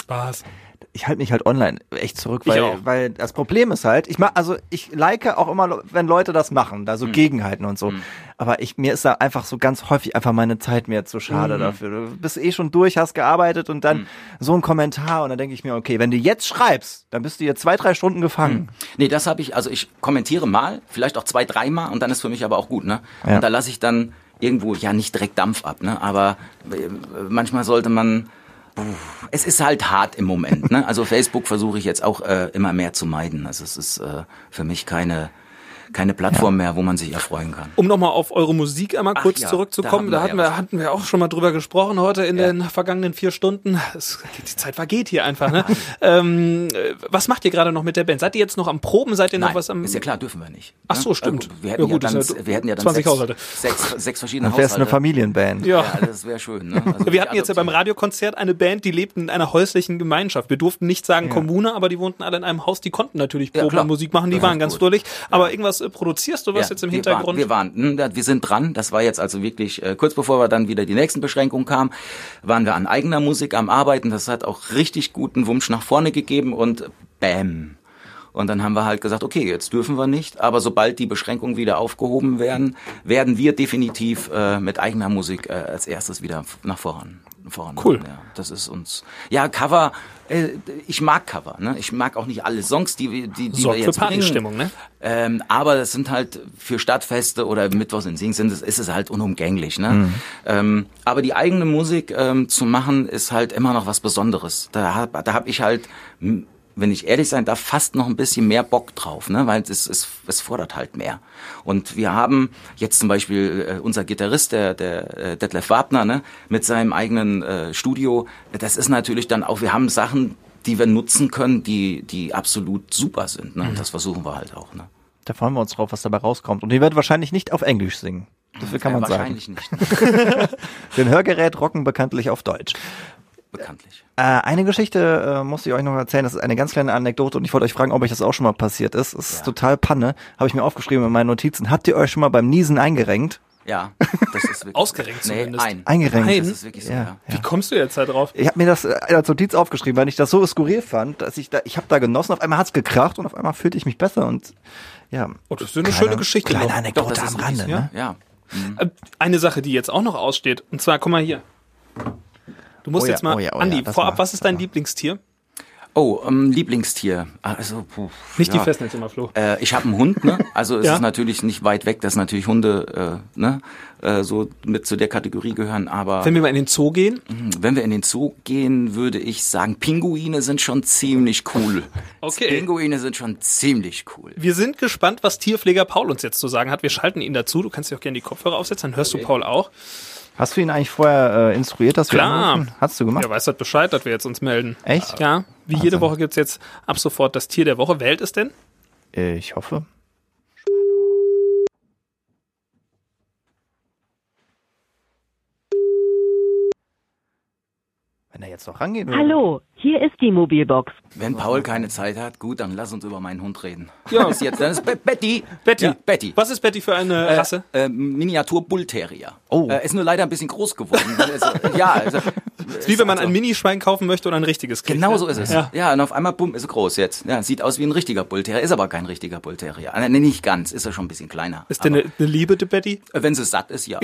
Spaß. Ich halte mich halt online echt zurück, weil, weil das Problem ist halt, ich mach, also ich like auch immer, wenn Leute das machen, da so Mhm. gegenhalten und so. Aber ich, mir ist da einfach so ganz häufig einfach meine Zeit mir zu Mhm. schade dafür. Du bist eh schon durch, hast gearbeitet und dann so ein Kommentar und dann denke ich mir, okay, wenn du jetzt schreibst, dann bist du hier zwei, drei Stunden gefangen. Nee, das habe ich, also ich kommentiere mal, vielleicht auch zwei, dreimal und dann ist für mich aber auch gut, ne? Ja. Und da lasse ich dann irgendwo, ja, nicht direkt Dampf ab, ne? Aber äh, manchmal sollte man, es ist halt hart im Moment, ne? Also Facebook versuche ich jetzt auch äh, immer mehr zu meiden. Also es ist äh, für mich keine, keine Plattform mehr, wo man sich erfreuen kann. Um nochmal auf eure Musik einmal kurz ja, zurückzukommen, da hatten wir ja hatten wir auch schon mal drüber gesprochen heute in Ja. den vergangenen vier Stunden. Es, die Zeit vergeht hier einfach. Ne? (laughs) ähm, äh, was macht ihr gerade noch mit der Band? Seid ihr jetzt noch am Proben? Seid ihr noch Nein, was am? ist ja klar, dürfen wir nicht. Ach ne? so, stimmt. Äh, Wir Ja hätten ja, gut, dann, ja wir hätten ja dann 20 sechs, Haushalte. sechs, sechs verschiedene Dann wär's eine Haushalte. Familienband. Ja. Ja, das wäre schön. Ne? Also Wir hatten jetzt ja beim. Radiokonzert eine Band, die lebten in einer häuslichen Gemeinschaft. Wir durften nicht sagen Kommune, aber die wohnten alle in einem Haus. Die konnten natürlich Ja, Proben und Musik machen. Die Das waren ganz fröhlich. Aber irgendwas äh, produzierst du was Ja, jetzt im wir Hintergrund? Waren, wir waren, hm, wir sind dran. Das war jetzt also wirklich äh, kurz bevor wir dann wieder die nächsten Beschränkungen kamen, waren wir an eigener Musik am Arbeiten. Das hat auch richtig guten Wumsch nach vorne gegeben und bam. Und dann haben wir halt gesagt, okay, jetzt dürfen wir nicht, aber sobald die Beschränkungen wieder aufgehoben werden, werden wir definitiv äh, mit eigener Musik äh, als erstes wieder nach voran. Voran Cool. Ja, das ist uns. Ja, Cover. Äh, ich mag Cover. Ne? Ich mag auch nicht alle Songs, die, wir- die, die Sorgt wir für jetzt bringen. Partystimmung, ne? Ähm, aber das sind halt für Stadtfeste oder Mittwochs in Sing sind es, ist es halt unumgänglich. Ne? Mhm. Ähm, aber die eigene Musik ähm, zu machen ist halt immer noch was Besonderes. Da hab, da hab ich halt, wenn ich ehrlich sein darf, fast noch ein bisschen mehr Bock drauf, ne? weil es, es, es fordert halt mehr. Und wir haben jetzt zum Beispiel äh, unser Gitarrist, der, der äh, Detlef Wagner, ne? mit seinem eigenen äh, Studio. Das ist natürlich dann auch, wir haben Sachen, die wir nutzen können, die, die absolut super sind. Ne? Und das versuchen wir halt auch. Ne? Da freuen wir uns drauf, was dabei rauskommt. Und ihr werdet wahrscheinlich nicht auf Englisch singen. Das kann Ja, man sagen. wahrscheinlich nicht, (laughs) Den Hörgerät rocken bekanntlich auf Deutsch. Bekanntlich. Äh, eine Geschichte äh, muss ich euch noch erzählen. Das ist eine ganz kleine Anekdote und ich wollte euch fragen, ob euch das auch schon mal passiert ist. Es ist Ja. total Panne. Habe ich mir aufgeschrieben in meinen Notizen. Habt ihr euch schon mal beim Niesen eingerenkt? Ja, das ist wirklich. (laughs) Ausgerenkt nee, zumindest. ein. Eingerenkt. Nein. Das ist wirklich so, Ja, ja. Wie kommst du jetzt da drauf? Ich habe mir das äh, als Notiz aufgeschrieben, weil ich das so skurril fand, dass ich da, ich habe da genossen, auf einmal hat's gekracht und auf einmal fühlte ich mich besser und ja. Oh, das ist eine schöne Geschichte Kleine noch. Anekdote Doch, das am Rande, ne? so. Ja. Äh, Eine Sache, die jetzt auch noch aussteht, und zwar, guck mal hier. Du musst Oh ja, jetzt mal, oh ja, oh ja, Andi, vorab, mal, was ist dein. Lieblingstier? Oh, ähm, Lieblingstier. Also, puh, Nicht die ja. Festnetznummer, Flo. Äh, ich habe einen Hund, ne? Also es Ja. ist natürlich nicht weit weg, dass natürlich Hunde äh, ne, äh, so mit zu der Kategorie gehören. Aber Wenn wir mal in den Zoo gehen, wenn wir in den Zoo gehen, würde ich sagen, Pinguine sind schon ziemlich cool. (laughs) Okay. Pinguine sind schon ziemlich cool. wir sind gespannt, was Tierpfleger Paul uns jetzt zu sagen hat. Wir schalten ihn dazu. Du kannst dir auch gerne die Kopfhörer aufsetzen, dann hörst du Paul auch. Hast du ihn eigentlich vorher äh, instruiert, dass wir Klar. anrufen? Hast du gemacht? Er weiß halt Bescheid, dass wir jetzt uns melden. Echt? Ja, wie jede Woche gibt's jetzt ab sofort das Tier der Woche. Wählt es denn? Äh, ich hoffe. Wenn er jetzt noch rangeht. oder? Hallo, hier ist die Mobilbox. Wenn Paul keine Zeit hat, gut, dann lass uns über meinen Hund reden. (laughs) Ja. Ist jetzt, das ist Be Betty. Betty. Ja, Betty. Was ist Betty für eine Rasse? Äh, Miniatur Bullterrier. Oh. Äh, ist nur leider ein bisschen groß geworden. (laughs) also, ja, also, (laughs) ist wie wenn man ein Minischwein kaufen möchte oder ein richtiges kriegt. Genau ne? so ist es. Ja. Ja. und auf einmal, bumm, ist er groß jetzt. Ja, sieht aus wie ein richtiger Bullterrier, ist aber kein richtiger Bullterrier. Äh, nee, nicht ganz, ist er schon ein bisschen kleiner. Ist denn eine, eine Liebe, die Betty? Äh, Wenn sie satt ist, ja.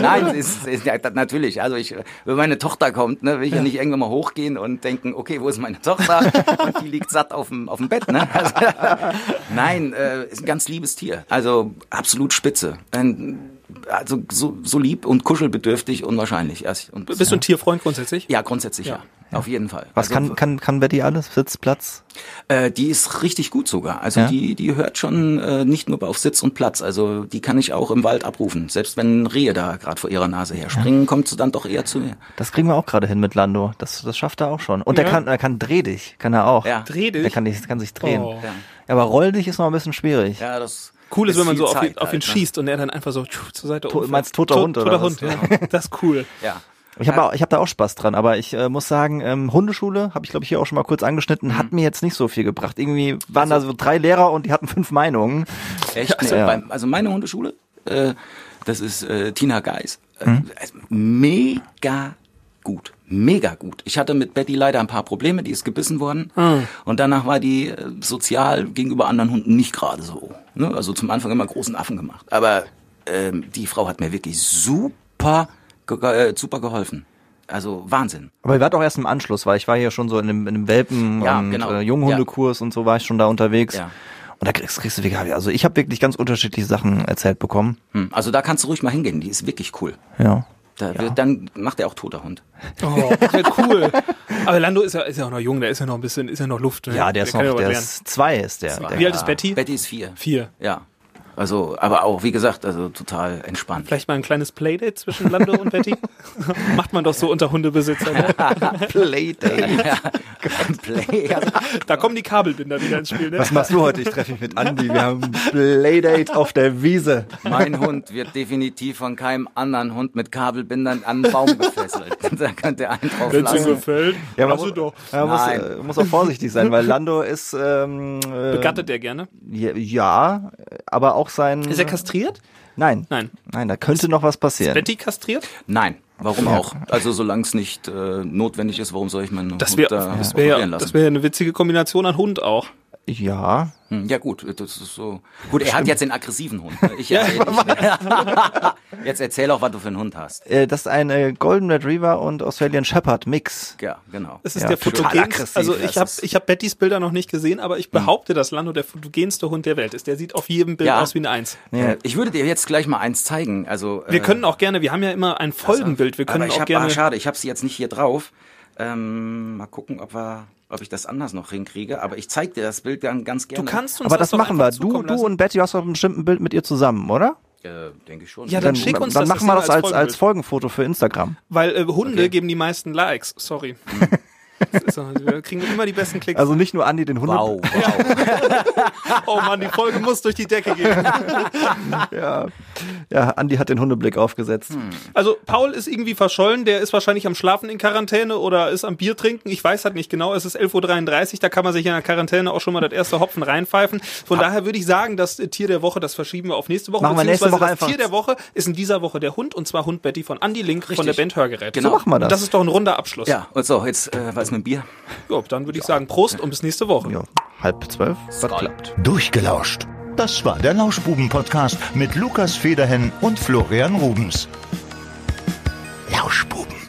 Nein, ist, ist ja, natürlich. Also ich, wenn meine Tochter kommt, ne, will ich ja. nicht irgendwann mal hochgehen und denken, okay, wo ist meine Tochter? Und die liegt satt auf dem, auf dem Bett. Ne? Also, (laughs) nein, äh, ist ein ganz liebes Tier. Also absolut spitze. Ein, also so, so lieb und kuschelbedürftig unwahrscheinlich. Ja, und, Bist du ein Tierfreund grundsätzlich? ja, grundsätzlich ja. Ja. Auf jeden Fall. Was Also, kann, kann, kann Betty alles? Sitzplatz? äh, die ist richtig gut sogar. Also Ja? die, die hört schon äh, nicht nur auf Sitz und Platz. Also die kann ich auch im Wald abrufen. Selbst wenn Rehe da gerade vor ihrer Nase her springen, kommt sie dann doch eher zu mir. Das kriegen wir auch gerade hin mit Lando. Das, das schafft er auch schon. Und Ja. er kann, er kann dreh dich, kann er auch. Ja. Dreh dich. Er kann, kann sich drehen. Oh. Ja. Aber roll dich ist noch ein bisschen schwierig. Ja, das Cool ist, wenn man so auf, ihn, Zeit auf ihn halt, ne? schießt und er dann einfach so tschuh, zur Seite To- umfällt. meinst toter To- Hund oder Toter was? Hund, ja. Das ist cool. Ja. Ich habe ich hab da auch Spaß dran, aber ich äh, muss sagen, ähm, Hundeschule, habe ich glaube ich hier auch schon mal kurz angeschnitten, Mhm. hat mir jetzt nicht so viel gebracht. Irgendwie waren da so drei Lehrer und die hatten fünf Meinungen. Echt? Also, (laughs) Ja. beim, also meine Hundeschule, äh, das ist äh, Tina Geis. Äh, Hm? also mega gut. Mega gut. Ich hatte mit Betty leider ein paar Probleme, die ist gebissen worden. Hm. Und danach war die äh, sozial gegenüber anderen Hunden nicht gerade so. Ne? Also zum Anfang immer großen Affen gemacht. Aber ähm, die Frau hat mir wirklich super, ge äh, super geholfen. Also Wahnsinn. Aber ihr wart auch erst im Anschluss, weil ich war hier schon so in einem, in einem Welpen- Ja, und genau. äh, Junghundekurs und so war ich schon da unterwegs. Ja. Und da kriegst, kriegst du wirklich, also ich habe wirklich ganz unterschiedliche Sachen erzählt bekommen. Hm. Also da kannst du ruhig mal hingehen. Die ist wirklich cool. Ja. Da wird, dann macht er auch toter Hund. Oh, das wäre cool. Aber Lando ist ja, ist ja auch noch jung, der ist ja noch ein bisschen, ist ja noch Luft. Ne? Ja, der ist kann ja noch, der lernen. ist zwei ist der. der Wie alt ist Betty? Betty ist vier. Vier. Ja. Also, aber auch, wie gesagt, also total entspannt. Vielleicht mal ein kleines Playdate zwischen Lando und Betty? (laughs) Macht man doch so unter Hundebesitzer. Ne? (laughs) Playdate. (laughs) Play. Also, Da kommen die Kabelbinder wieder ins Spiel. Ne? Was machst du heute? Ich treffe mich mit Andi. Wir haben Playdate auf der Wiese. mein Hund wird definitiv von keinem anderen Hund mit Kabelbindern an einen Baum gefesselt. da könnte er einen drauf Wenn es ihm gefällt, Ja, man muss, doch. ja, man muss, äh, muss auch vorsichtig sein, weil Lando ist ähm, äh, Begattet der gerne? Ja, ja, aber auch sein. Ist er kastriert? Nein. Nein. Nein, da könnte noch was passieren. Betty kastriert? Nein, warum auch? Also, solange es nicht äh, notwendig ist, warum soll ich meinen Das Hund wäre da das wär, ja, operieren lassen? das wär ja eine witzige Kombination an Hund auch. Ja. Hm, Ja gut, das ist so. Gut, er hat jetzt den aggressiven Hund. ne? Ich, (laughs) ja, ich, (laughs) jetzt erzähl auch, was du für einen Hund hast. Äh, das ist ein äh, Golden Retriever und Australian Shepherd Mix. Ja, genau. Es ist Ja, der fotogenste. Also ich habe ich hab Bettys Bilder noch nicht gesehen, aber ich behaupte, dass Lando der fotogenste Hund der Welt ist. Der sieht auf jedem Bild Ja. aus wie eine Eins. Äh, ich würde dir jetzt gleich mal eins zeigen. Also Wir äh, können auch gerne, wir haben ja immer ein Folgenbild, wir können aber ich auch hab, gerne. Ah, schade, ich habe sie jetzt nicht hier drauf. Ähm, mal gucken, ob wir, ob ich das anders noch hinkriege. Aber ich zeig dir das Bild dann ganz Du gerne. kannst uns Aber das doch machen wir. Du, du und Betty hast doch bestimmt ein Bild mit ihr zusammen, oder? Äh, denke ich schon. Ja, dann schick uns dann das, machen wir das das als als Folgenfoto für Instagram. Weil äh, Hunde Okay. geben die meisten Likes. Sorry. (laughs) So, wir kriegen immer die besten Klicks. Also nicht nur Andi den Hunde. Wow, (laughs) wow. oh Mann, die Folge muss durch die Decke gehen. (laughs) Ja. ja, Andi hat den Hundeblick aufgesetzt. Also Paul ist irgendwie verschollen, der ist wahrscheinlich am Schlafen in Quarantäne oder ist am Bier trinken. Ich weiß halt nicht genau, es ist 11.33 Uhr, da kann man sich in der Quarantäne auch schon mal das erste Hopfen reinpfeifen. Von daher würde ich sagen, das Tier der Woche, das verschieben wir auf nächste Woche. Machen wir nächste beziehungsweise Woche das einfach. Tier der Woche ist in dieser Woche der Hund und zwar Hund Betty von Andy Link von der Richtig. Band Hörgerät. Genau. So machen wir das. Und das ist doch ein runder Abschluss. Ja, und so, jetzt äh, was mit dem Bier. Ja, dann würde ich sagen, Prost und bis nächste Woche. Ja, halb zwölf. Das klappt. Durchgelauscht. Das war der Lauschbuben-Podcast mit Lukas Federhen und Florian Rubens. Lauschbuben.